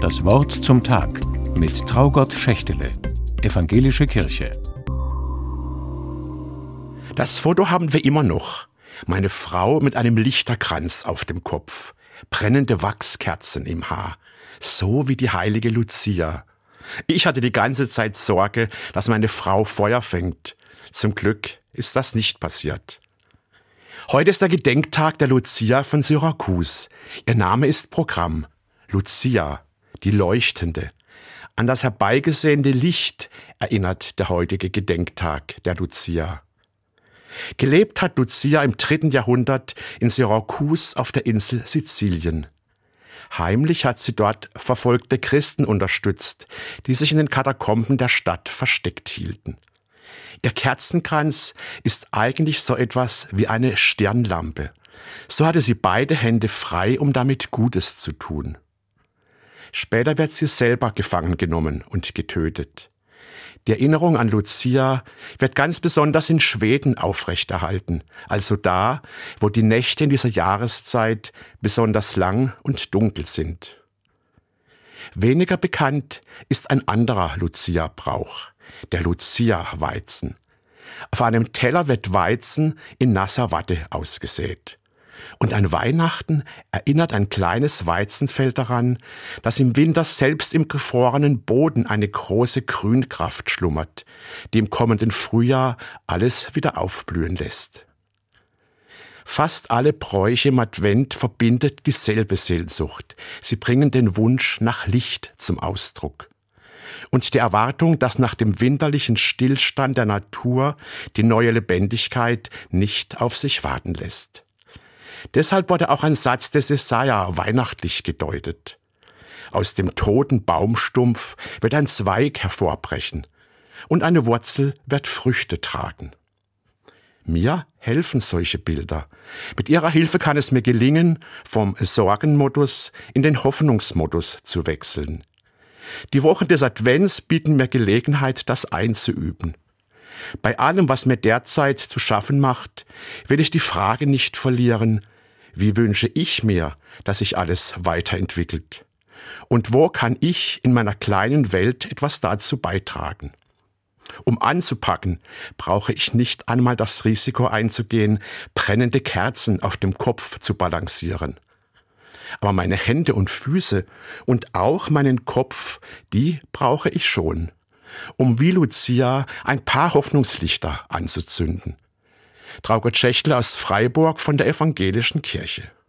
Das Wort zum Tag mit Traugott Schächtele, Evangelische Kirche. Das Foto haben wir immer noch. Meine Frau mit einem Lichterkranz auf dem Kopf, brennende Wachskerzen im Haar, so wie die heilige Lucia. Ich hatte die ganze Zeit Sorge, dass meine Frau Feuer fängt. Zum Glück ist das nicht passiert. Heute ist der Gedenktag der Lucia von Syrakus. Ihr Name ist Programm. Lucia, die Leuchtende. An das herbeigesehene Licht erinnert der heutige Gedenktag der Lucia. Gelebt hat Lucia im dritten Jahrhundert in Syrakus auf der Insel Sizilien. Heimlich hat sie dort verfolgte Christen unterstützt, die sich in den Katakomben der Stadt versteckt hielten. Ihr Kerzenkranz ist eigentlich so etwas wie eine Stirnlampe. So hatte sie beide Hände frei, um damit Gutes zu tun. Später wird sie selber gefangen genommen und getötet. Die Erinnerung an Lucia wird ganz besonders in Schweden aufrechterhalten, also da, wo die Nächte in dieser Jahreszeit besonders lang und dunkel sind. Weniger bekannt ist ein anderer Lucia-Brauch, der Lucia-Weizen. Auf einem Teller wird Weizen in nasser Watte ausgesät. Und an Weihnachten erinnert ein kleines Weizenfeld daran, dass im Winter selbst im gefrorenen Boden eine große Grünkraft schlummert, die im kommenden Frühjahr alles wieder aufblühen lässt. Fast alle Bräuche im Advent verbindet dieselbe Sehnsucht. Sie bringen den Wunsch nach Licht zum Ausdruck. Und die Erwartung, dass nach dem winterlichen Stillstand der Natur die neue Lebendigkeit nicht auf sich warten lässt. Deshalb wurde auch ein Satz des Jesaja weihnachtlich gedeutet. Aus dem toten Baumstumpf wird ein Zweig hervorbrechen und eine Wurzel wird Früchte tragen. Mir helfen solche Bilder. Mit ihrer Hilfe kann es mir gelingen, vom Sorgenmodus in den Hoffnungsmodus zu wechseln. Die Wochen des Advents bieten mir Gelegenheit, das einzuüben. Bei allem, was mir derzeit zu schaffen macht, will ich die Frage nicht verlieren, wie wünsche ich mir, dass sich alles weiterentwickelt? Und wo kann ich in meiner kleinen Welt etwas dazu beitragen? Um anzupacken, brauche ich nicht einmal das Risiko einzugehen, brennende Kerzen auf dem Kopf zu balancieren. Aber meine Hände und Füße und auch meinen Kopf, die brauche ich schon um wie Lucia ein paar Hoffnungslichter anzuzünden. Traugott Schächtle aus Freiburg von der Evangelischen Kirche.